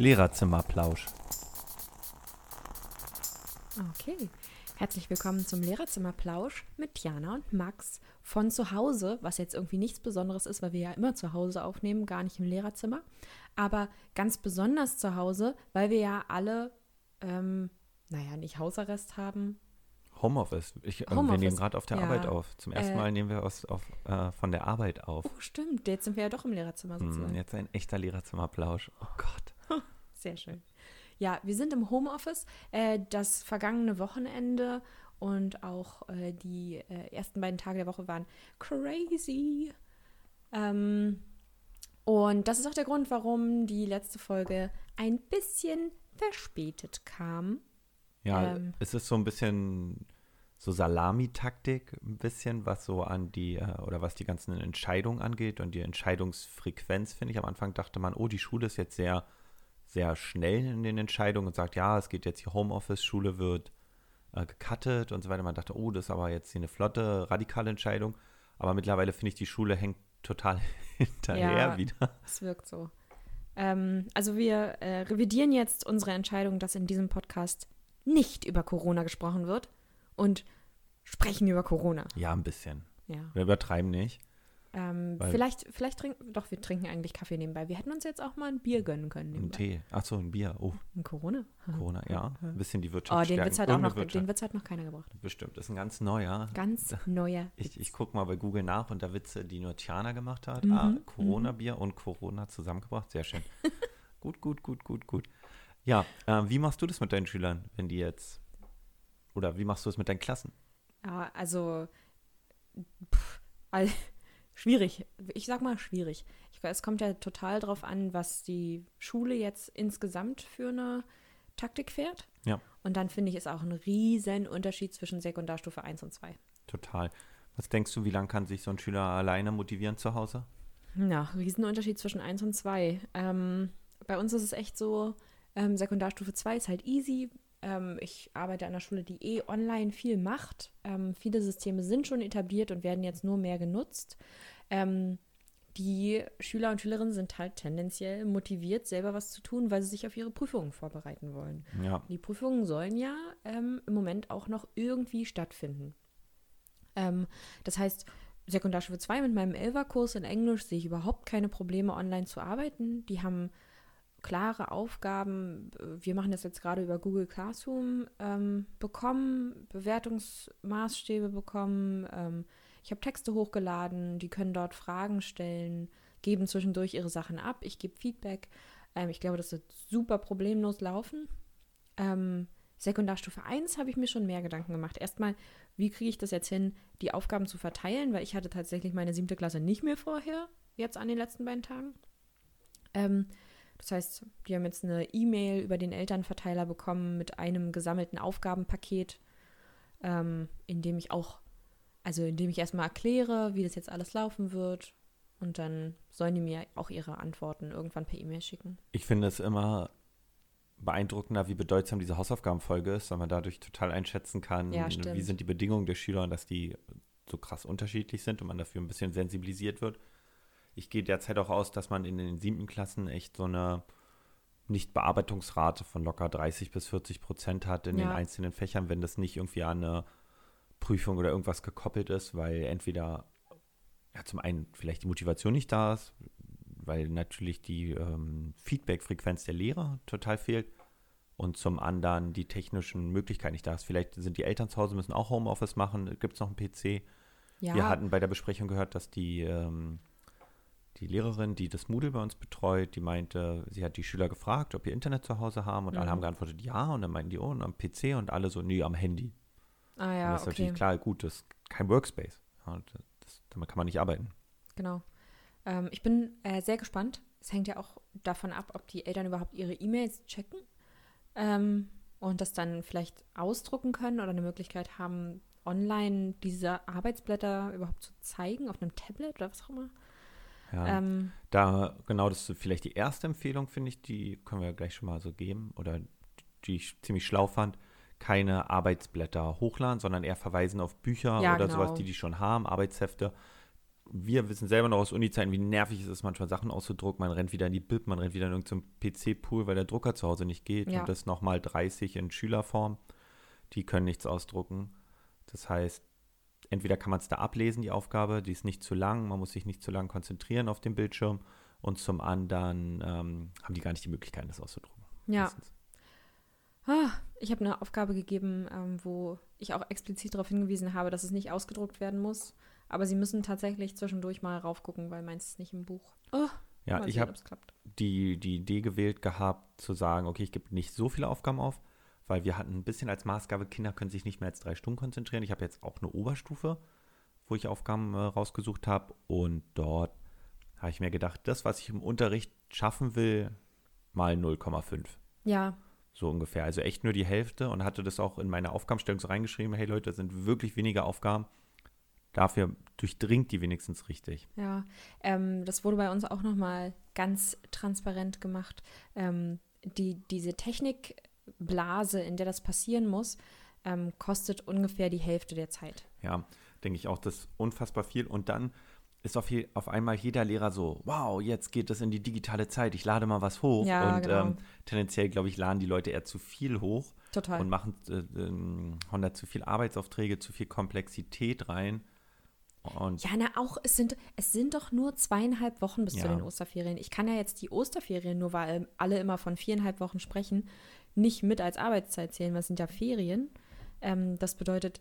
Lehrerzimmerplausch. Okay. Herzlich willkommen zum Lehrerzimmerplausch mit Jana und Max von zu Hause, was jetzt irgendwie nichts Besonderes ist, weil wir ja immer zu Hause aufnehmen, gar nicht im Lehrerzimmer. Aber ganz besonders zu Hause, weil wir ja alle, ähm, naja, nicht Hausarrest haben. Homeoffice. Ich, äh, Wir Homeoffice, nehmen gerade auf der ja. Arbeit auf. Zum ersten Äh, Mal nehmen wir aus, auf, äh, von der Arbeit auf. Oh, stimmt. Jetzt sind wir ja doch im Lehrerzimmer Hm, sozusagen. jetzt ein echter Lehrerzimmerplausch. Oh Gott. Sehr schön. Ja, wir sind im Homeoffice. Äh, das vergangene Wochenende und auch äh, die äh, ersten beiden Tage der Woche waren crazy. Ähm, und das ist auch der Grund, warum die letzte Folge ein bisschen verspätet kam. Ja, Ähm. es ist so ein bisschen so Salamitaktik, ein bisschen, was so an die, oder was die ganzen Entscheidungen angeht und die Entscheidungsfrequenz, finde ich. Am Anfang dachte man, oh, die Schule ist jetzt sehr, sehr schnell in den Entscheidungen und sagt, ja, es geht jetzt hier Homeoffice, Schule wird äh, gecuttet und so weiter. Man dachte, oh, das ist aber jetzt hier eine flotte, radikale Entscheidung. Aber mittlerweile finde ich, die Schule hängt total hinterher Ja. wieder. Es wirkt so. Ähm, also wir äh, revidieren jetzt unsere Entscheidung, dass in diesem Podcast nicht über Corona gesprochen wird und sprechen über Corona. Ja, ein bisschen. Ja. Wir übertreiben nicht. Ähm, vielleicht, vielleicht trinken, doch, wir trinken eigentlich Kaffee nebenbei. Wir hätten uns jetzt auch mal ein Bier gönnen können. Ein Nebenbei. Tee. Achso, ein Bier. Oh, Ein Corona? Corona, ja. Ein bisschen die Oh, Wirtschaft den stärken. wird's halt auch noch, Wirtschaft. den wird's halt noch keiner gebracht. Bestimmt, ist ein ganz neuer. Ganz neuer. Ich, ich gucke mal bei Google nach unter Witze, die nur Tiana gemacht hat. Mhm, ah, Corona-Bier und Corona zusammengebracht. Sehr schön. gut, gut, gut, gut, gut. Ja, äh, wie machst du das mit deinen Schülern, wenn die jetzt, oder wie machst du es mit deinen Klassen? Ja, also pff, all, schwierig. Ich sag mal schwierig. Ich, es kommt ja total drauf an, was die Schule jetzt insgesamt für eine Taktik fährt. Ja. Und dann finde ich, ist auch ein riesen Unterschied zwischen Sekundarstufe 1 und 2. Total. Was denkst du, wie lange kann sich so ein Schüler alleine motivieren zu Hause? Ja, Riesenunterschied zwischen 1 und 2. Ähm, bei uns ist es echt so, ähm, Sekundarstufe 2 ist halt easy. Ähm, ich arbeite an einer Schule, die eh online viel macht. Ähm, viele Systeme sind schon etabliert und werden jetzt nur mehr genutzt. Ähm, die Schüler und Schülerinnen sind halt tendenziell motiviert, selber was zu tun, weil sie sich auf ihre Prüfungen vorbereiten wollen. Ja, Die Prüfungen sollen ja ähm, im Moment auch noch irgendwie stattfinden. Ähm, das heißt, Sekundarstufe 2 mit meinem Elva-Kurs in Englisch sehe ich überhaupt keine Probleme, online zu arbeiten. Die haben klare Aufgaben. Wir machen das jetzt gerade über Google Classroom ähm, bekommen, Bewertungsmaßstäbe bekommen. Ähm, ich habe Texte hochgeladen, die können dort Fragen stellen, geben zwischendurch ihre Sachen ab. Ich gebe Feedback. Ähm, ich glaube, das wird super problemlos laufen. Ähm, Sekundarstufe 1 habe ich mir schon mehr Gedanken gemacht. Erstmal, wie kriege ich das jetzt hin, die Aufgaben zu verteilen, weil ich hatte tatsächlich meine siebte Klasse nicht mehr vorher, jetzt an den letzten beiden Tagen. Ähm, das heißt, die haben jetzt eine E-Mail über den Elternverteiler bekommen mit einem gesammelten Aufgabenpaket, ähm, in dem ich auch, also in dem ich erstmal erkläre, wie das jetzt alles laufen wird. Und dann sollen die mir auch ihre Antworten irgendwann per E-Mail schicken. ich finde es immer beeindruckender, wie bedeutsam diese Hausaufgabenfolge ist, weil man dadurch total einschätzen kann, Ja, wie sind die Bedingungen der Schüler und dass die so krass unterschiedlich sind und man dafür ein bisschen sensibilisiert wird. Ich gehe derzeit auch aus, dass man in den siebten Klassen echt so eine Nichtbearbeitungsrate von locker 30 bis 40 Prozent hat in den Ja. einzelnen Fächern, wenn das nicht irgendwie an eine Prüfung oder irgendwas gekoppelt ist, weil entweder ja, zum einen vielleicht die Motivation nicht da ist, weil natürlich die ähm, Feedback-Frequenz der Lehrer total fehlt und zum anderen die technischen Möglichkeiten nicht da ist. Vielleicht sind die Eltern zu Hause, müssen auch Homeoffice machen, gibt es noch einen PC. Ja, Wir hatten bei der Besprechung gehört, dass die, ähm, die Lehrerin, die das Moodle bei uns betreut, die meinte, sie hat die Schüler gefragt, ob ihr Internet zu Hause haben und alle Mhm. haben geantwortet, ja. Und dann meinten die, oh, und am PC und alle so, nee, am Handy. ah und ja, das ist okay. natürlich klar, gut, das ist kein Workspace. Ja, und das, damit kann man nicht arbeiten. Genau. Ähm, ich bin äh, sehr gespannt. Es hängt ja auch davon ab, ob die Eltern überhaupt ihre E-Mails checken ähm, und das dann vielleicht ausdrucken können oder eine Möglichkeit haben, online diese Arbeitsblätter überhaupt zu zeigen auf einem Tablet oder was auch immer. Ja. Ähm, Da, genau, das ist vielleicht die erste Empfehlung, finde ich, die können wir gleich schon mal so geben oder die ich ziemlich schlau fand. Keine Arbeitsblätter hochladen, sondern eher verweisen auf Bücher Ja, oder genau. sowas, die die schon haben, Arbeitshefte. wir wissen selber noch aus Uni-Zeiten, wie nervig es ist, manchmal Sachen auszudrucken. Man rennt wieder in die Bib, man rennt wieder in irgendeinen PC-Pool, weil der Drucker zu Hause nicht geht. Ja. Und das nochmal 30 in Schülerform. Die können nichts ausdrucken. Das heißt, entweder kann man es da ablesen, die Aufgabe, die ist nicht zu lang, man muss sich nicht zu lang konzentrieren auf dem Bildschirm. Und zum anderen ähm, haben die gar nicht die Möglichkeit, das auszudrucken. Ja. Ah, ich habe eine Aufgabe gegeben, ähm, wo ich auch explizit darauf hingewiesen habe, dass es nicht ausgedruckt werden muss. Aber sie müssen tatsächlich zwischendurch mal raufgucken, weil meins ist nicht im Buch. Oh, Ja, mal ich habe die, die Idee gewählt gehabt, zu sagen, okay, ich gebe nicht so viele Aufgaben auf, weil wir hatten ein bisschen als Maßgabe, Kinder können sich nicht mehr als drei Stunden konzentrieren. Ich habe jetzt auch eine Oberstufe, wo ich Aufgaben äh, rausgesucht habe und dort habe ich mir gedacht, das, was ich im Unterricht schaffen will, mal 0,5. Ja, So ungefähr. Also echt nur die Hälfte und hatte das auch in meine Aufgabenstellung so reingeschrieben, hey Leute, das sind wirklich wenige Aufgaben. Dafür durchdringt die wenigstens richtig. ja. Ähm, das wurde bei uns auch nochmal ganz transparent gemacht. Ähm, die, diese Technikblase, in der das passieren muss, ähm, kostet ungefähr die Hälfte der Zeit. Ja, denke ich auch, das ist unfassbar viel. Und dann ist auf, je, auf einmal jeder Lehrer so, wow, jetzt geht es in die digitale Zeit, ich lade mal was hoch. Ja, und genau. ähm, tendenziell, glaube ich, laden die Leute eher zu viel hoch Total. und machen, äh, ähm, hauen da zu viel Arbeitsaufträge, zu viel Komplexität rein. Und Ja, na auch, es sind, es sind doch nur zweieinhalb Wochen bis zu Ja. den Osterferien. Ich kann ja jetzt die Osterferien, nur weil alle immer von viereinhalb Wochen sprechen, nicht mit als Arbeitszeit zählen, weil es sind ja Ferien. Ähm, das bedeutet,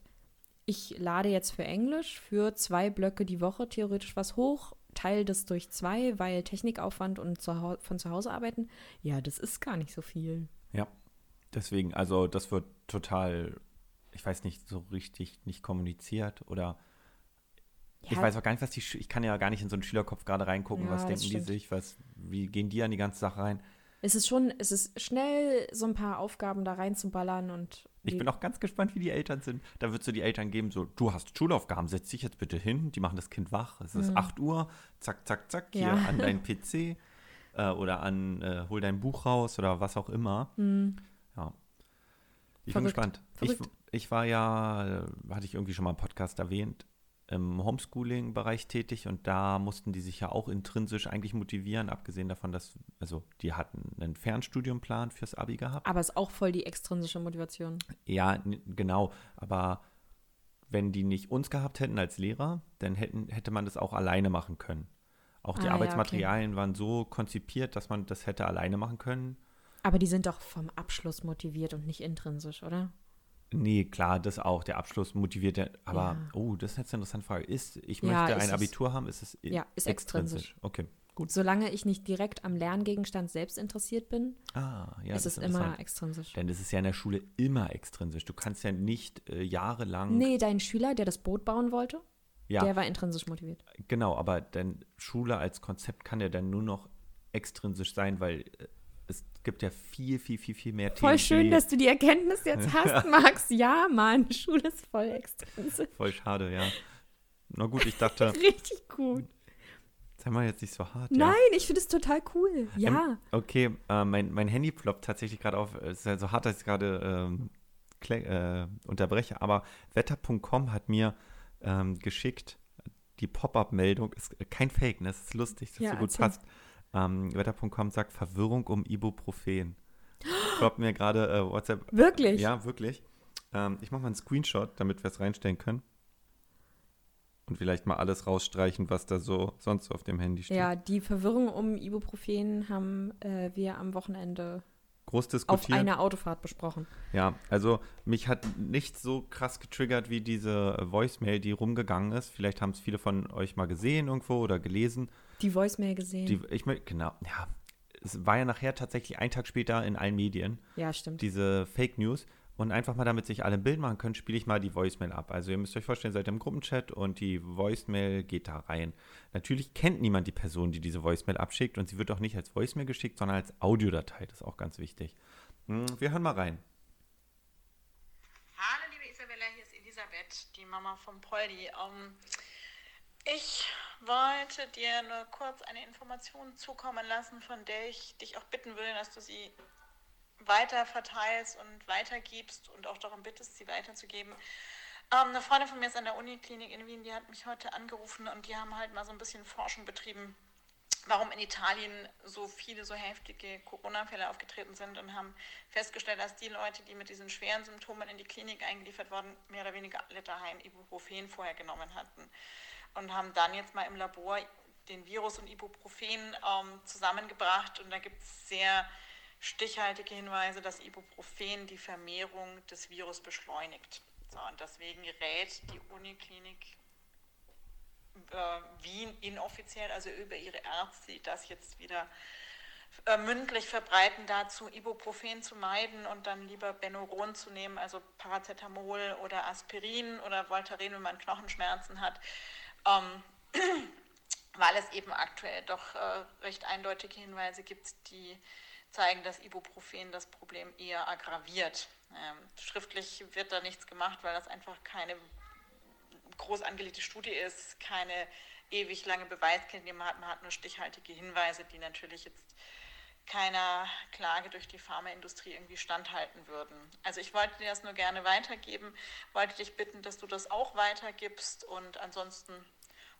ich lade jetzt für Englisch für zwei Blöcke die Woche theoretisch was hoch, teile das durch zwei, weil Technikaufwand und zu von zu Hause arbeiten, ja, das ist gar nicht so viel. ja, deswegen, also das wird total, ich weiß nicht, so richtig nicht kommuniziert oder ich Ja, weiß auch gar nicht, was die, ich kann ja gar nicht in so einen Schülerkopf gerade reingucken, Ja, was denken die sich, was, wie gehen die an die ganze Sache rein. Es ist schon, es ist schnell, so ein paar Aufgaben da reinzuballern und Ich bin auch ganz gespannt, wie die Eltern sind. Da wird es so die Eltern geben, so, du hast Schulaufgaben, setz dich jetzt bitte hin, die machen das Kind wach. Es ist 8 Uhr, zack, zack, zack, hier Mhm. Ja. an deinen PC äh, oder an, äh, hol dein Buch raus oder was auch immer. Ja. Ich bin Mhm. Verrückt. gespannt. Ich, ich war ja, äh, hatte ich irgendwie schon mal im Podcast erwähnt, im Homeschooling-Bereich tätig und da mussten die sich ja auch intrinsisch eigentlich motivieren, abgesehen davon, dass, also die hatten einen Fernstudiumplan fürs Abi gehabt. Aber ist auch voll die extrinsische Motivation. Ja, genau. Aber wenn die nicht uns gehabt hätten als Lehrer, dann hätten, hätte man das auch alleine machen können. Auch die Ah, ja, Arbeitsmaterialien waren so konzipiert, dass man das hätte alleine machen können. Aber die sind doch vom Abschluss motiviert und nicht intrinsisch, oder? Nee, klar, das auch. Der Abschluss motiviert ja. Aber, Ja. oh, das ist jetzt eine interessante Frage. Ist, ich Ja, möchte ist ein. Abitur haben, ist es Ja, ist extrinsisch. Okay, gut. Solange ich nicht direkt am Lerngegenstand selbst interessiert bin, Ah, ja. ist es immer interessant. extrinsisch. Denn das ist ja in der Schule immer extrinsisch. Du kannst ja nicht äh, jahrelang. Nee, dein Schüler, der das Boot bauen wollte, ja, der war intrinsisch motiviert. Genau, aber denn Schule als Konzept kann ja dann nur noch extrinsisch sein, weil äh, es gibt ja viel, viel, viel, viel mehr Voll Themen. schön, die- dass du die Erkenntnis jetzt hast, Max. Ja, Mann, Schule ist voll extrinsisch. Voll schade, ja. Na gut, ich dachte, Richtig gut. sei mal jetzt nicht so hart. Nein, Ja. ich finde es total cool. Ja. Ähm, okay, äh, mein, mein Handy ploppt tatsächlich gerade auf. Es ist ja so hart, dass ich gerade ähm, äh, unterbreche, aber wetter.com hat mir ähm, geschickt, die Pop-up-Meldung ist kein Fake, ne? Das ist lustig, dass Ja, so gut erzähl. passt. Ähm, wetter.com sagt Verwirrung um Ibuprofen. Ploppt mir gerade äh, WhatsApp. Wirklich? Ja, wirklich. Ähm, ich mache mal einen Screenshot, damit wir es reinstellen können. Und vielleicht mal alles rausstreichen, was da so sonst so auf dem Handy steht. Ja, die Verwirrung um Ibuprofen haben äh, wir am Wochenende Groß auf diskutiert. einer Autofahrt besprochen. Ja, also mich hat nicht so krass getriggert wie diese Voicemail, die rumgegangen ist. Vielleicht haben es viele von euch mal gesehen irgendwo oder gelesen. Die Voicemail gesehen. Die, ich mö- genau, ja. Es war ja nachher tatsächlich einen Tag später in allen Medien, ja, stimmt. diese Fake News. Und einfach mal, damit sich alle ein Bild machen können, spiele ich mal die Voicemail ab. Also ihr müsst euch vorstellen, seid ihr im Gruppenchat und die Voicemail geht da rein. Natürlich kennt niemand die Person, die diese Voicemail abschickt und sie wird auch nicht als Voicemail geschickt, sondern als Audiodatei. Das ist auch ganz wichtig. Hm, Wir hören mal rein. Hallo liebe Isabella, hier ist Elisabeth, die Mama von Poldi. Ähm, ich wollte dir nur kurz eine Information zukommen lassen, von der ich dich auch bitten würde, dass du sie weiter verteilst und weitergibst und auch darum bittest, sie weiterzugeben. Ähm, eine Freundin von mir ist an der Uniklinik in Wien, die hat mich heute angerufen und die haben halt mal so ein bisschen Forschung betrieben, warum in Italien so viele so heftige Corona-Fälle aufgetreten sind und haben festgestellt, dass die Leute, die mit diesen schweren Symptomen in die Klinik eingeliefert wurden, mehr oder weniger alle daheim Ibuprofen vorher genommen hatten. Und haben dann jetzt mal im Labor den Virus und Ibuprofen ähm, zusammengebracht und da gibt es sehr stichhaltige Hinweise, dass Ibuprofen die Vermehrung des Virus beschleunigt. So, und deswegen rät die Uniklinik äh, Wien inoffiziell, also über ihre Ärzte, die das jetzt wieder äh, mündlich verbreiten, dazu Ibuprofen zu meiden und dann lieber Benuron zu nehmen, also Paracetamol oder Aspirin oder Voltaren, wenn man Knochenschmerzen hat. Ähm, weil es eben aktuell doch äh, recht eindeutige Hinweise gibt, die zeigen, dass Ibuprofen das Problem eher aggraviert. Ähm, schriftlich wird da nichts gemacht, weil das einfach keine groß angelegte Studie ist, keine ewig lange Beweiskette, die man hat. Man hat nur stichhaltige Hinweise, die natürlich jetzt keiner Klage durch die Pharmaindustrie irgendwie standhalten würden. Also ich wollte dir das nur gerne weitergeben, wollte dich bitten, dass du das auch weitergibst und ansonsten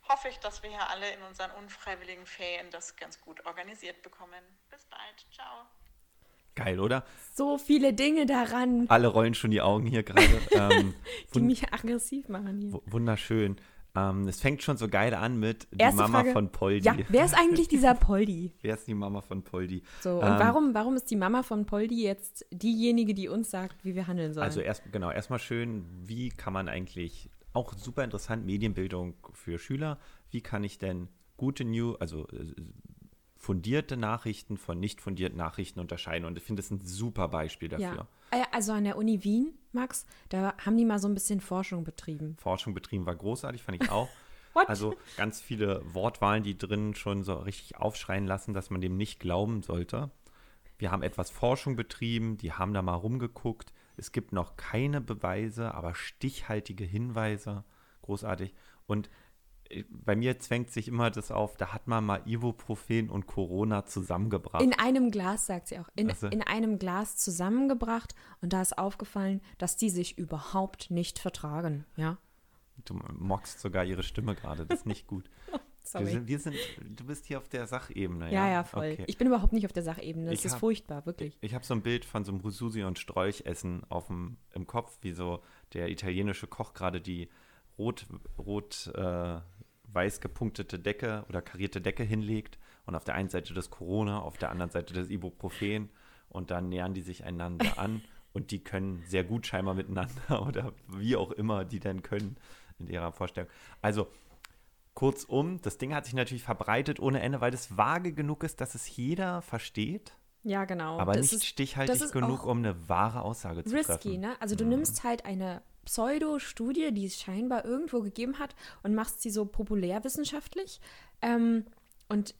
hoffe ich, dass wir hier alle in unseren unfreiwilligen Ferien das ganz gut organisiert bekommen. Bis bald. Ciao. Geil, oder? So viele Dinge daran. Alle rollen schon die Augen hier gerade. ähm, die mich aggressiv machen hier. Wunderschön. Ähm, es fängt schon so geil an mit die Erste Mama Frage, von Poldi. Ja, wer ist eigentlich dieser Poldi? wer ist die Mama von Poldi? So, und Ähm, warum, warum ist die Mama von Poldi jetzt diejenige, die uns sagt, wie wir handeln sollen? Also erst genau, erstmal schön, wie kann man eigentlich auch super interessant Medienbildung für Schüler, wie kann ich denn gute New, also äh, fundierte Nachrichten von nicht fundierten Nachrichten unterscheiden und ich finde das ein super Beispiel dafür. ja. Ah ja, Also an der Uni Wien, Max, da haben die mal so ein bisschen Forschung betrieben. Forschung betrieben war großartig, fand ich auch. Also ganz viele Wortwahlen, die drin schon so richtig aufschreien lassen, dass man dem nicht glauben sollte. Wir haben etwas Forschung betrieben, die haben da mal rumgeguckt. Es gibt noch keine Beweise, aber stichhaltige Hinweise. Großartig. Und bei mir zwängt sich immer das auf, da hat man mal Ibuprofen und Corona zusammengebracht. In einem Glas, sagt sie auch, in, Ach so. in einem Glas zusammengebracht und da ist aufgefallen, dass die sich überhaupt nicht vertragen. Ja, du mockst sogar ihre Stimme gerade, das ist nicht gut. Wir sorry. sind, wir sind, du bist hier auf der Sachebene. Ja, ja, voll. Okay. Ich bin überhaupt nicht auf der Sachebene. Das Ich ist hab- furchtbar, wirklich. Ich habe so ein Bild von so einem Susi und Sträuchessen auf dem, im Kopf, wie so der italienische Koch gerade die rot, rot äh, weiß gepunktete Decke oder karierte Decke hinlegt und auf der einen Seite das Corona, auf der anderen Seite das Ibuprofen und dann nähern die sich einander an und die können sehr gut scheinbar miteinander oder wie auch immer die denn können in ihrer Vorstellung. Also kurzum, das Ding hat sich natürlich verbreitet ohne Ende, weil es vage genug ist, dass es jeder versteht. Ja, genau. Aber das nicht ist stichhaltig genug, um eine wahre Aussage zu risky, treffen. ne? Also du nimmst halt eine Pseudo-Studie, die es scheinbar irgendwo gegeben hat und machst sie so populärwissenschaftlich ähm, und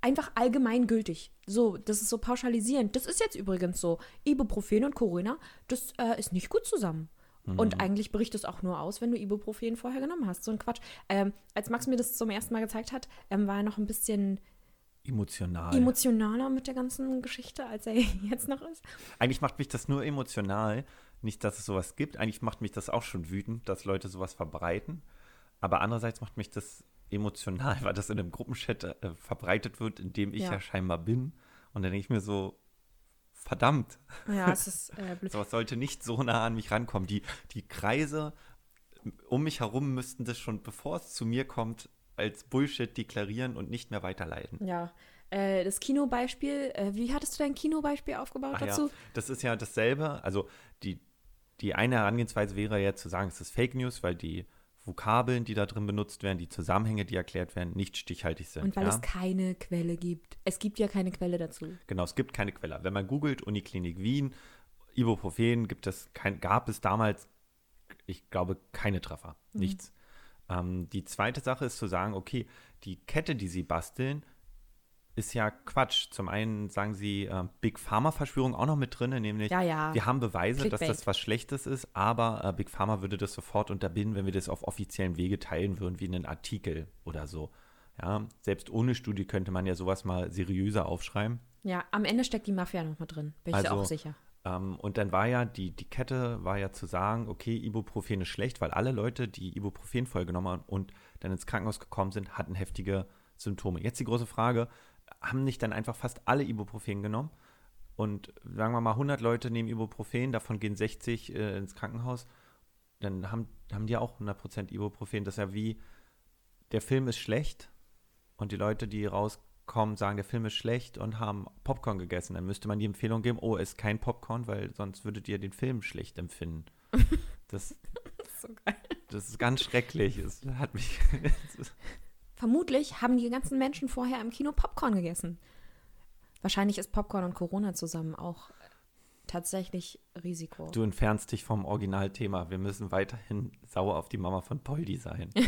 einfach allgemeingültig. So, das ist so pauschalisierend. Das ist jetzt übrigens so. Ibuprofen und Corona, das äh, ist nicht gut zusammen. Und eigentlich bricht es auch nur aus, wenn du Ibuprofen vorher genommen hast. So ein Quatsch. Ähm, als Max mir das zum ersten Mal gezeigt hat, ähm, war er noch ein bisschen Emotional. emotionaler mit der ganzen Geschichte, als er jetzt noch ist. Eigentlich macht mich das nur emotional. Nicht, dass es sowas gibt. Eigentlich macht mich das auch schon wütend, dass Leute sowas verbreiten. Aber andererseits macht mich das emotional, weil das in einem Gruppenchat äh, verbreitet wird, in dem ich ja. Ja. scheinbar bin. Und dann denke ich mir so, verdammt, Ja, es ist äh, blöd. sowas sollte nicht so nah an mich rankommen. Die, die Kreise um mich herum müssten das schon, bevor es zu mir kommt, als Bullshit deklarieren und nicht mehr weiterleiten. Ja. Äh, das Kinobeispiel, äh, wie hattest du dein Kinobeispiel aufgebaut Ach ja, dazu? das ist ja dasselbe. Also die, die eine Herangehensweise wäre ja zu sagen, es ist Fake News, weil die Vokabeln, die da drin benutzt werden, die Zusammenhänge, die erklärt werden, nicht stichhaltig sind. Und weil ja? es keine Quelle gibt. Es gibt ja keine Quelle dazu. Genau, es gibt keine Quelle. Wenn man googelt, Uniklinik Wien, Ibuprofen, gibt es kein, gab es damals, ich glaube, keine Treffer. Nichts. Ähm, die zweite Sache ist zu sagen, okay, die Kette, die sie basteln, ist ja Quatsch. Zum einen sagen sie äh, Big Pharma-Verschwörung auch noch mit drin, nämlich Ja, ja. wir haben Beweise, dass Clickbait. das was Schlechtes ist, aber äh, Big Pharma würde das sofort unterbinden, wenn wir das auf offiziellen Wege teilen würden, wie einen Artikel oder so. Ja, selbst ohne Studie könnte man ja sowas mal seriöser aufschreiben. Ja, am Ende steckt die Mafia noch mal drin. Bin ich Also, auch sicher. Ähm, und dann war ja, die, die Kette war ja zu sagen, okay, Ibuprofen ist schlecht, weil alle Leute, die Ibuprofen vollgenommen haben und dann ins Krankenhaus gekommen sind, hatten heftige Symptome. Jetzt die große Frage, haben nicht dann einfach fast alle Ibuprofen genommen? Und sagen wir mal, 100 Leute nehmen Ibuprofen, davon gehen 60 äh, ins Krankenhaus. Dann haben, haben die auch 100% Ibuprofen. Das ist ja wie, der Film ist schlecht und die Leute, die rauskommen, sagen, der Film ist schlecht und haben Popcorn gegessen. Dann müsste man die Empfehlung geben, oh, ist kein Popcorn, weil sonst würdet ihr den Film schlecht empfinden. Das, so geil. das ist ganz schrecklich. Es hat mich. Vermutlich haben die ganzen Menschen vorher im Kino Popcorn gegessen. Wahrscheinlich ist Popcorn und Corona zusammen auch tatsächlich Risiko. du entfernst dich vom Originalthema. Wir müssen weiterhin sauer auf die Mama von Poldi sein.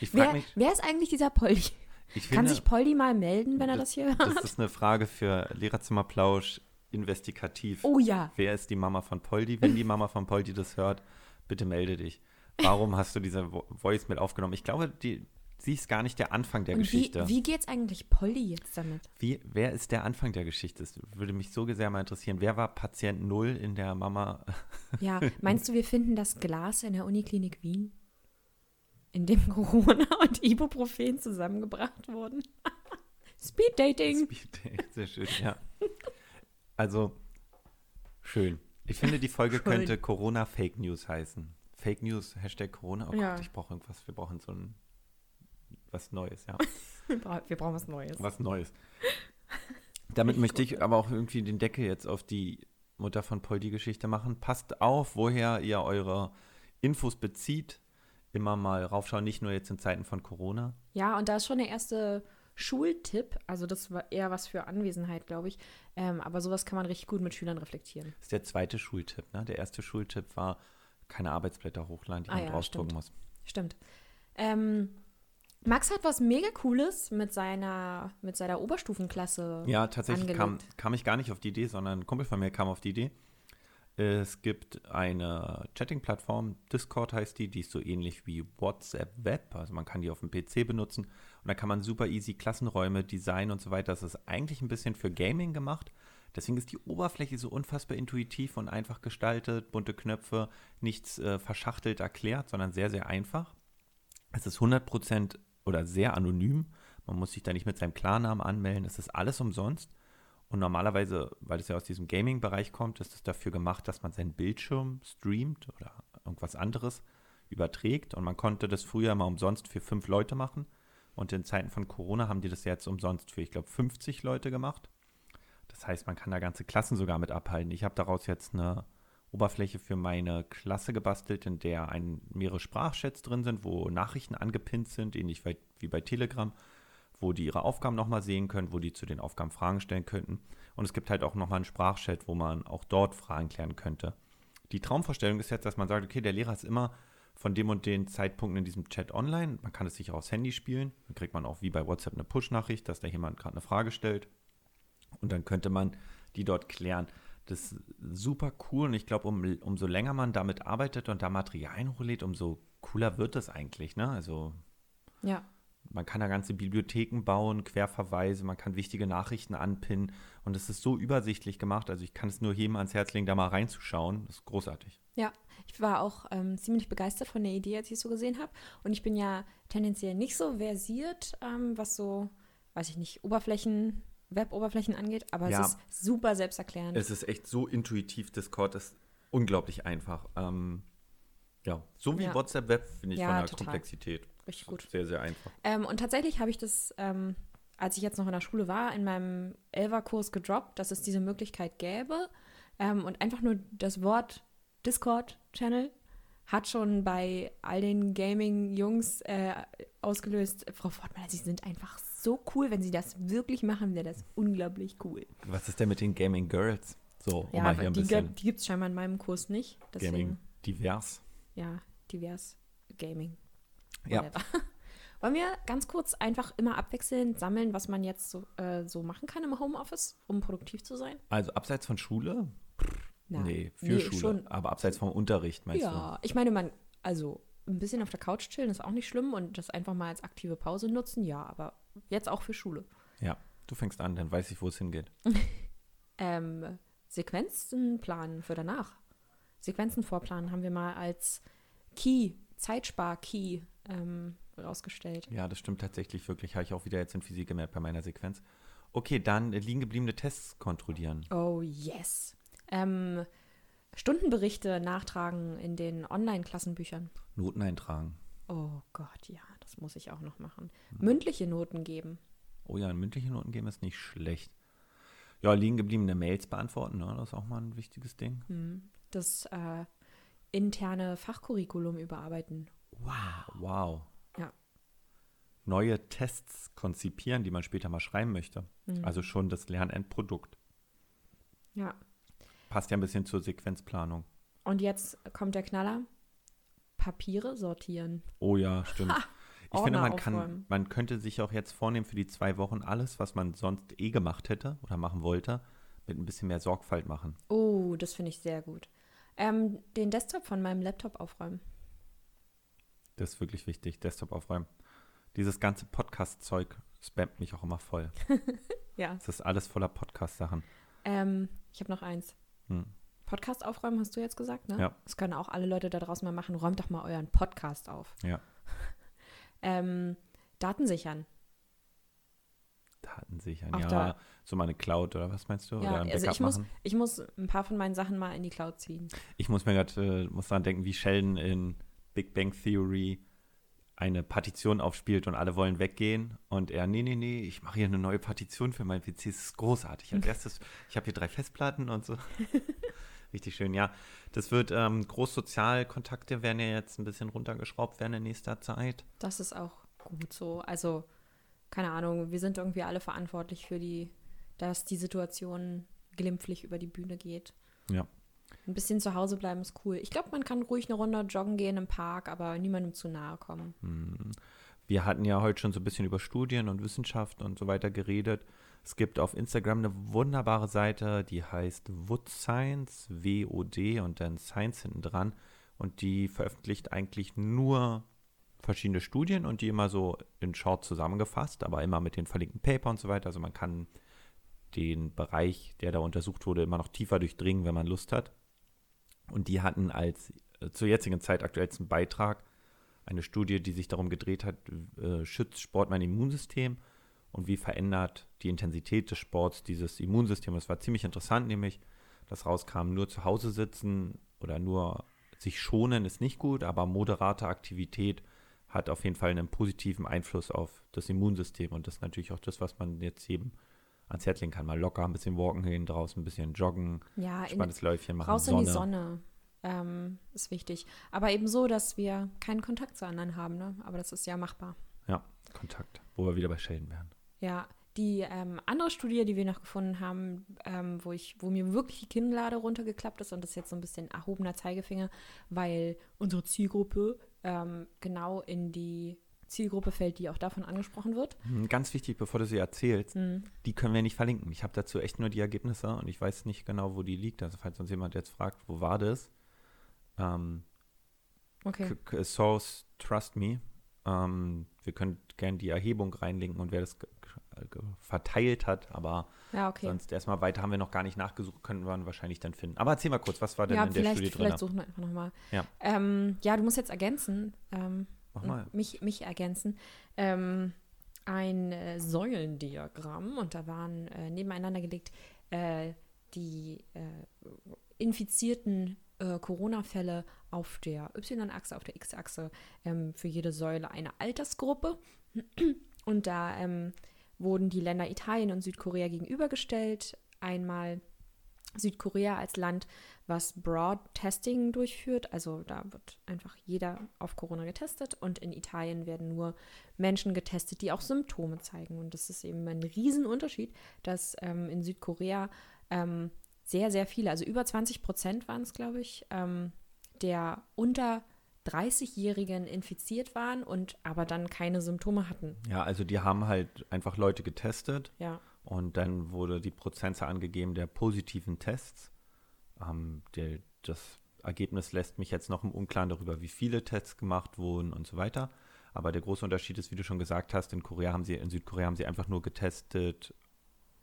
Ich frage mich. wer ist eigentlich dieser Poldi? Ich Kann finde, sich Poldi mal melden, wenn er das hier hört? Das ist eine Frage für Lehrerzimmerplausch investigativ. Oh ja. Wer ist die Mama von Poldi? Wenn die Mama von Poldi das hört, bitte melde dich. Warum hast du diese Vo- Voice mit aufgenommen? Ich glaube, die, sie ist gar nicht der Anfang der Und wie, Geschichte. wie geht's eigentlich Poldi jetzt damit? Wie, wer ist der Anfang der Geschichte? Das würde mich so sehr mal interessieren. Wer war Patient Null in der Mama? Ja, meinst du, wir finden das Glas in der Uniklinik Wien? In dem Corona und Ibuprofen zusammengebracht wurden? Speed Dating. Speed Date, Sehr schön, ja. Also, schön. Ich finde, die Folge Schön. könnte Corona Fake News heißen. Fake News, Hashtag Corona. Oh Ja. Gott, ich brauche irgendwas. Wir brauchen so ein was Neues, ja. Wir bra- wir brauchen was Neues. Was Neues. Damit Ich möchte ich aber auch irgendwie den Deckel jetzt auf die Mutter von Paul die Geschichte machen. Passt auf, woher ihr eure Infos bezieht. Immer mal raufschauen, nicht nur jetzt in Zeiten von Corona. Ja, und da ist schon der erste Schultipp. Also das war eher was für Anwesenheit, glaube ich. Ähm, aber sowas kann man richtig gut mit Schülern reflektieren. Das ist der zweite Schultipp. Ne? Der erste Schultipp war, keine Arbeitsblätter hochladen, die Ah man ja, rausdrucken muss. Stimmt. Ähm, Max hat was mega Cooles mit seiner, mit seiner Oberstufenklasse. Ja, tatsächlich kam, kam ich gar nicht auf die Idee, sondern ein Kumpel von mir kam auf die Idee. Es gibt eine Chatting-Plattform, Discord heißt die, die ist so ähnlich wie WhatsApp Web. Also man kann die auf dem PC benutzen und da kann man super easy Klassenräume designen und so weiter. Das ist eigentlich ein bisschen für Gaming gemacht. Deswegen ist die Oberfläche so unfassbar intuitiv und einfach gestaltet, bunte Knöpfe, nichts äh, verschachtelt erklärt, sondern sehr, sehr einfach. Es ist 100% oder sehr anonym. Man muss sich da nicht mit seinem Klarnamen anmelden. Es ist alles umsonst. Und normalerweise, weil es ja aus diesem Gaming-Bereich kommt, ist es dafür gemacht, dass man seinen Bildschirm streamt oder irgendwas anderes überträgt. Und man konnte das früher mal umsonst für fünf Leute machen. Und in Zeiten von Corona haben die das jetzt umsonst für, ich glaube, 50 Leute gemacht. Das heißt, man kann da ganze Klassen sogar mit abhalten. Ich habe daraus jetzt eine Oberfläche für meine Klasse gebastelt, in der ein, mehrere Sprachchats drin sind, wo Nachrichten angepinnt sind, ähnlich wie, wie bei Telegram, wo die ihre Aufgaben nochmal sehen können, wo die zu den Aufgaben Fragen stellen könnten. Und es gibt halt auch nochmal einen Sprachchat, wo man auch dort Fragen klären könnte. Die Traumvorstellung ist jetzt, dass man sagt, okay, der Lehrer ist immer von dem und den Zeitpunkten in diesem Chat online. Man kann es sich auch aufs Handy spielen. Dann kriegt man auch wie bei WhatsApp eine Push-Nachricht, dass da jemand gerade eine Frage stellt. Und dann könnte man die dort klären. Das ist super cool und ich glaube, um, umso länger man damit arbeitet und da Materialien hochlädt, umso cooler wird es eigentlich. Ne? Also Ja. Man kann da ganze Bibliotheken bauen, Querverweise, man kann wichtige Nachrichten anpinnen und es ist so übersichtlich gemacht. Also ich kann es nur jedem ans Herz legen, da mal reinzuschauen. Das ist großartig. Ja, ich war auch ähm, ziemlich begeistert von der Idee, als ich es so gesehen habe. Und ich bin ja tendenziell nicht so versiert, ähm, was so, weiß ich nicht, Oberflächen, Web-Oberflächen angeht, aber Ja. es ist super selbsterklärend. Es ist echt so intuitiv, Discord ist unglaublich einfach. Ähm, ja, so wie Ja. WhatsApp Web finde ich Ja, von der total. Komplexität. Richtig gut. Sehr, sehr einfach. Ähm, und tatsächlich habe ich das, ähm, als ich jetzt noch in der Schule war, in meinem Elva-Kurs gedroppt, dass es diese Möglichkeit gäbe. Ähm, und einfach nur das Wort Discord-Channel hat schon bei all den Gaming-Jungs äh, ausgelöst, Frau Fortmann, Sie sind einfach so cool, wenn Sie das wirklich machen, wäre das unglaublich cool. Was ist denn mit den Gaming Girls? So, um ja, mal hier ein die, bisschen die gibt es scheinbar in meinem Kurs nicht. Deswegen, Gaming divers. ja, divers Gaming. Ja. Wollen wir ganz kurz einfach immer abwechselnd sammeln, was man jetzt so, äh, so machen kann im Homeoffice, um produktiv zu sein? Also abseits von Schule? Nein. Nee, für Nee, Schule. schon. Aber abseits vom Unterricht, meinst Ja, ich meine, man, also ein bisschen auf der Couch chillen ist auch nicht schlimm und das einfach mal als aktive Pause nutzen, ja, aber jetzt auch für Schule. du? Ja, du fängst an, dann weiß ich, wo es hingeht. Ähm, Sequenzen planen für danach. Sequenzen vorplanen haben wir mal als Key, Zeitspar-Key ähm, rausgestellt. Ja, das stimmt tatsächlich wirklich. Habe ich auch wieder jetzt in Physik gemerkt bei meiner Sequenz. Okay, dann liegen gebliebene Tests kontrollieren. Oh, yes. Ähm, Stundenberichte nachtragen in den Online-Klassenbüchern. Noten eintragen. Oh Gott, ja, das muss ich auch noch machen. Mündliche Noten geben. Oh ja, mündliche Noten geben ist nicht schlecht. Ja, liegen gebliebene Mails beantworten, ne? das ist auch mal ein wichtiges Ding. Hm. Das äh, interne Fachcurriculum überarbeiten. Wow. Wow. Ja. Neue Tests konzipieren, die man später mal schreiben möchte. Mhm. Also schon das Lernendprodukt. Ja. Passt ja ein bisschen zur Sequenzplanung. Und jetzt kommt der Knaller. Papiere sortieren. Oh ja, stimmt. Ich finde, man kann, man könnte sich auch jetzt vornehmen für die zwei Wochen alles, was man sonst eh gemacht hätte oder machen wollte, mit ein bisschen mehr Sorgfalt machen. Oh, das finde ich sehr gut. Ähm, den Desktop von meinem Laptop aufräumen. Das ist wirklich wichtig. Desktop aufräumen. Dieses ganze Podcast-Zeug spammt mich auch immer voll. Ja. Es ist alles voller Podcast-Sachen. Ähm, ich habe noch eins. Hm. Podcast aufräumen, hast du jetzt gesagt, ne? Ja. Das können auch alle Leute da draußen mal machen. Räumt doch mal euren Podcast auf. Ja. Ähm, Daten sichern. Daten sichern. Auf Ja, der- so mal eine Cloud oder was meinst du? Ja, oder ein also Backup ich muss, machen? ich muss ein paar von meinen Sachen mal in die Cloud ziehen. Ich muss mir gerade, äh, muss daran denken, wie Sheldon in Big Bang Theory eine Partition aufspielt und alle wollen weggehen und er, nee, nee, nee, ich mache hier eine neue Partition für mein PC, es ist großartig. Als erstes, ich habe hier drei Festplatten und so. Richtig schön, ja. Das wird, ähm, Großsozialkontakte werden ja jetzt ein bisschen runtergeschraubt werden in nächster Zeit. Das ist auch gut so. Also, keine Ahnung, wir sind irgendwie alle verantwortlich für die, dass die Situation glimpflich über die Bühne geht. Ja. Ein bisschen zu Hause bleiben ist cool. Ich glaube, man kann ruhig eine Runde joggen gehen im Park, aber niemandem zu nahe kommen. Hm. Wir hatten ja heute schon so ein bisschen über Studien und Wissenschaft und so weiter geredet. Es gibt auf Instagram eine wunderbare Seite, die heißt Wood Science, W-O-D und dann Science hinten dran. Und die veröffentlicht eigentlich nur verschiedene Studien und die immer so in Short zusammengefasst, aber immer mit den verlinkten Paper und so weiter. Also man kann den Bereich, der da untersucht wurde, immer noch tiefer durchdringen, wenn man Lust hat. Und die hatten als äh, zur jetzigen Zeit aktuellsten Beitrag eine Studie, die sich darum gedreht hat, äh, schützt Sport mein Immunsystem und wie verändert die Intensität des Sports dieses Immunsystem. Das war ziemlich interessant, nämlich, dass rauskam, nur zu Hause sitzen oder nur sich schonen ist nicht gut, aber moderate Aktivität hat auf jeden Fall einen positiven Einfluss auf das Immunsystem und das ist natürlich auch das, was man jetzt jedem ans Herz legen kann. Mal locker ein bisschen walken gehen, draußen ein bisschen joggen, Ja, spannendes Läufchen machen, raus in die Sonne ähm, ist wichtig. Aber eben so, dass wir keinen Kontakt zu anderen haben. Ne? Aber das ist ja machbar. Ja, Kontakt, wo wir wieder bei Sheldon wären. Ja, die ähm, andere Studie, die wir noch gefunden haben, ähm, wo ich, wo mir wirklich die Kinnlade runtergeklappt ist und das ist jetzt so ein bisschen erhobener Zeigefinger, weil unsere Zielgruppe ähm, genau in die Zielgruppe fällt, die auch davon angesprochen wird. Hm, Ganz wichtig, bevor du sie erzählst, Mhm. die können wir nicht verlinken. Ich habe dazu echt nur die Ergebnisse und ich weiß nicht genau, wo die liegt. Also falls uns jemand jetzt fragt, wo war das? Ähm, Okay. Source Trust Me. Ähm, wir können gerne die Erhebung reinlinken und wer das verteilt hat, aber Ja, okay. sonst erstmal weiter haben wir noch gar nicht nachgesucht, können wir wahrscheinlich dann finden. Aber erzähl mal kurz, was war denn ja, in der vielleicht, Studie drin? vielleicht suchen wir einfach nochmal. Ja. Ähm, ja, du musst jetzt ergänzen. Ähm. Mich, mich ergänzen. Ähm, ein äh, Säulendiagramm und da waren äh, nebeneinander gelegt äh, die äh, infizierten äh, Corona-Fälle auf der Y-Achse, auf der X-Achse ähm, für jede Säule eine Altersgruppe. Und da ähm, wurden die Länder Italien und Südkorea gegenübergestellt. Einmal Südkorea als Land, was Broad Testing durchführt. Also da wird einfach jeder auf Corona getestet und in Italien werden nur Menschen getestet, die auch Symptome zeigen. Und das ist eben ein Riesenunterschied, dass ähm, in Südkorea ähm, sehr, sehr viele, also über 20 Prozent waren es, glaube ich, ähm, der unter 30-Jährigen infiziert waren und aber dann keine Symptome hatten. Ja, also die haben halt einfach Leute getestet Ja. Und dann wurde die Prozentzahl angegeben der positiven Tests. Ähm, der, das Ergebnis lässt mich jetzt noch im Unklaren darüber, wie viele Tests gemacht wurden und so weiter. Aber der große Unterschied ist, wie du schon gesagt hast, in Korea haben sie, in Südkorea haben sie einfach nur getestet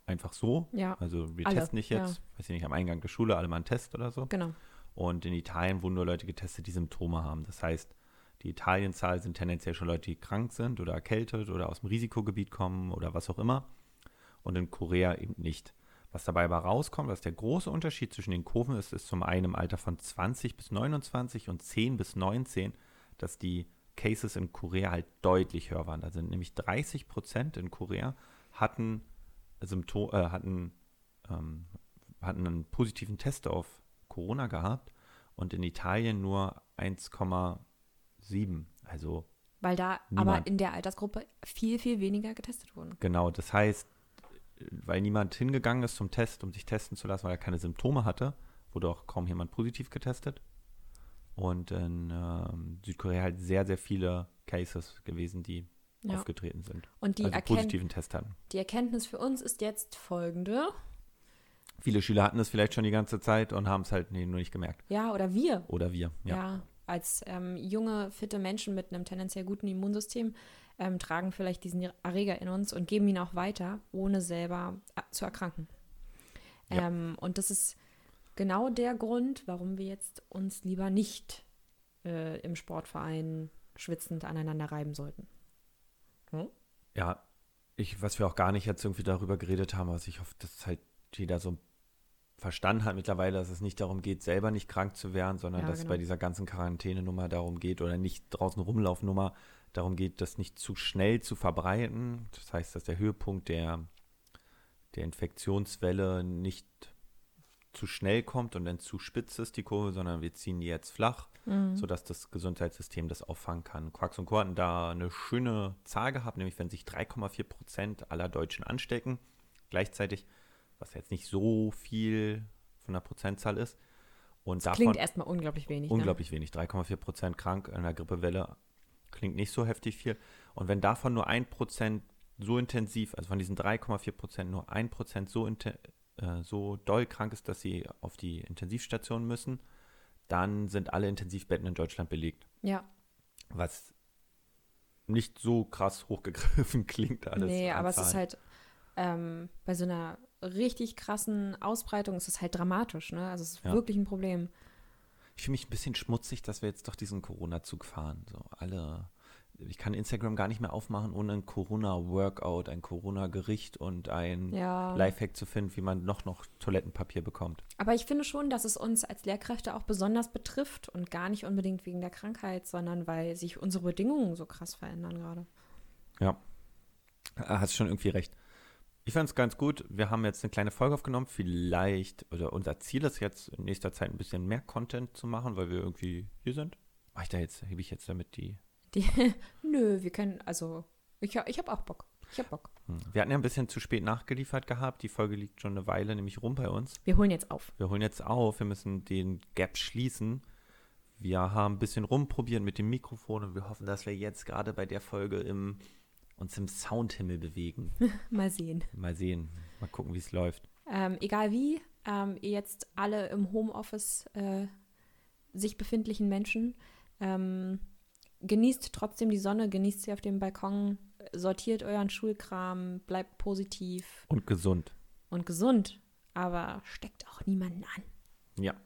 einfach so. Ja, Also wir Alle, testen nicht jetzt, weiß ich nicht, am Eingang der Schule alle mal einen Test oder so. genau. Und in Italien wurden nur Leute getestet, die Symptome haben. Das heißt, die Italienzahl sind tendenziell schon Leute, die krank sind oder erkältet oder aus dem Risikogebiet kommen oder was auch immer. Und in Korea eben nicht. Was dabei aber rauskommt, was der große Unterschied zwischen den Kurven ist, ist zum einen im Alter von 20 bis 29 und 10 bis 19, dass die Cases in Korea halt deutlich höher waren. Da sind nämlich 30 Prozent in Korea hatten Symptome, äh, hatten, ähm, hatten einen positiven Test auf Corona gehabt und in Italien nur 1,7. Also Weil da Niemand. aber in der Altersgruppe viel, viel weniger getestet wurden. genau, das heißt, weil niemand hingegangen ist zum Test, um sich testen zu lassen, weil er keine Symptome hatte, wurde auch kaum jemand positiv getestet. Und in ähm, Südkorea halt sehr, sehr viele Cases gewesen, die Ja. aufgetreten sind. Und die, also positiven Test hatten. die Erkenntnis für uns ist jetzt folgende. Viele Schüler hatten es vielleicht schon die ganze Zeit und haben es halt nur nicht gemerkt. Ja, oder wir. Oder wir. Ja. Ja, als ähm, junge, fitte Menschen mit einem tendenziell guten Immunsystem ähm, tragen vielleicht diesen Erreger in uns und geben ihn auch weiter, ohne selber äh, zu erkranken. Ja. Ähm, und das ist genau der Grund, warum wir jetzt uns lieber nicht äh, im Sportverein schwitzend aneinander reiben sollten. Ja, ich, was wir auch gar nicht jetzt irgendwie darüber geredet haben, was ich hoffe, dass halt jeder so verstanden hat mittlerweile, dass es nicht darum geht, selber nicht krank zu werden, sondern Ja, dass es genau. bei dieser ganzen Quarantänenummer darum geht oder nicht draußen rumlaufnummer darum geht, das nicht zu schnell zu verbreiten. Das heißt, dass der Höhepunkt der, der Infektionswelle nicht zu schnell kommt und dann zu spitz ist, die Kurve, sondern wir ziehen die jetzt flach Mhm. sodass das Gesundheitssystem das auffangen kann. Quarks und Co. hatten da eine schöne Zahl gehabt, nämlich wenn sich 3,4 Prozent aller Deutschen anstecken, gleichzeitig, was jetzt nicht so viel von der Prozentzahl ist, und davon Klingt erstmal unglaublich wenig. ne? unglaublich wenig, 3,4 Prozent krank an der Grippewelle, klingt nicht so heftig viel. Und wenn davon nur ein Prozent so intensiv, also von diesen 3,4 Prozent nur ein Prozent so, äh, so doll krank ist, dass sie auf die Intensivstation müssen, dann sind alle Intensivbetten in Deutschland belegt. Ne? Ja, Was nicht so krass hochgegriffen klingt alles. nee, aber es ist Zahlen. halt ähm, bei so einer richtig krassen Ausbreitung ist es halt dramatisch, ne? Also es ist Ja. wirklich ein Problem. Ich fühle mich ein bisschen schmutzig, dass wir jetzt doch diesen Corona-Zug fahren. So alle. Ich kann Instagram gar nicht mehr aufmachen, ohne ein Corona-Workout, ein Corona-Gericht und ein Ja. Lifehack zu finden, wie man noch noch Toilettenpapier bekommt. Aber ich finde schon, dass es uns als Lehrkräfte auch besonders betrifft und gar nicht unbedingt wegen der Krankheit, sondern weil sich unsere Bedingungen so krass verändern gerade. Ja. Ah, Hast schon irgendwie recht. Ich fand es ganz gut. Wir haben jetzt eine kleine Folge aufgenommen. Vielleicht, oder unser Ziel ist jetzt in nächster Zeit ein bisschen mehr Content zu machen, weil wir irgendwie hier sind. Mach ich da jetzt, hebe ich jetzt damit die. Die, nö, wir können, also, ich, ich habe auch Bock. Ich habe Bock. Hm. Wir hatten ja ein bisschen zu spät nachgeliefert gehabt. Die Folge liegt schon eine Weile nämlich rum bei uns. Wir holen jetzt auf. Wir holen jetzt auf. Wir müssen den Gap schließen. Wir haben ein bisschen rumprobiert mit dem Mikrofon und wir hoffen, dass wir jetzt gerade bei der Folge im, uns im Soundhimmel bewegen. Mal sehen. Mal sehen. Mal gucken, wie es läuft. Ähm, egal wie, ähm, ihr jetzt alle im Homeoffice äh, sich befindlichen Menschen, ähm, genießt trotzdem die Sonne, genießt sie auf dem Balkon, sortiert euren Schulkram, bleibt positiv Und gesund. und gesund, aber steckt auch niemanden an. Ja,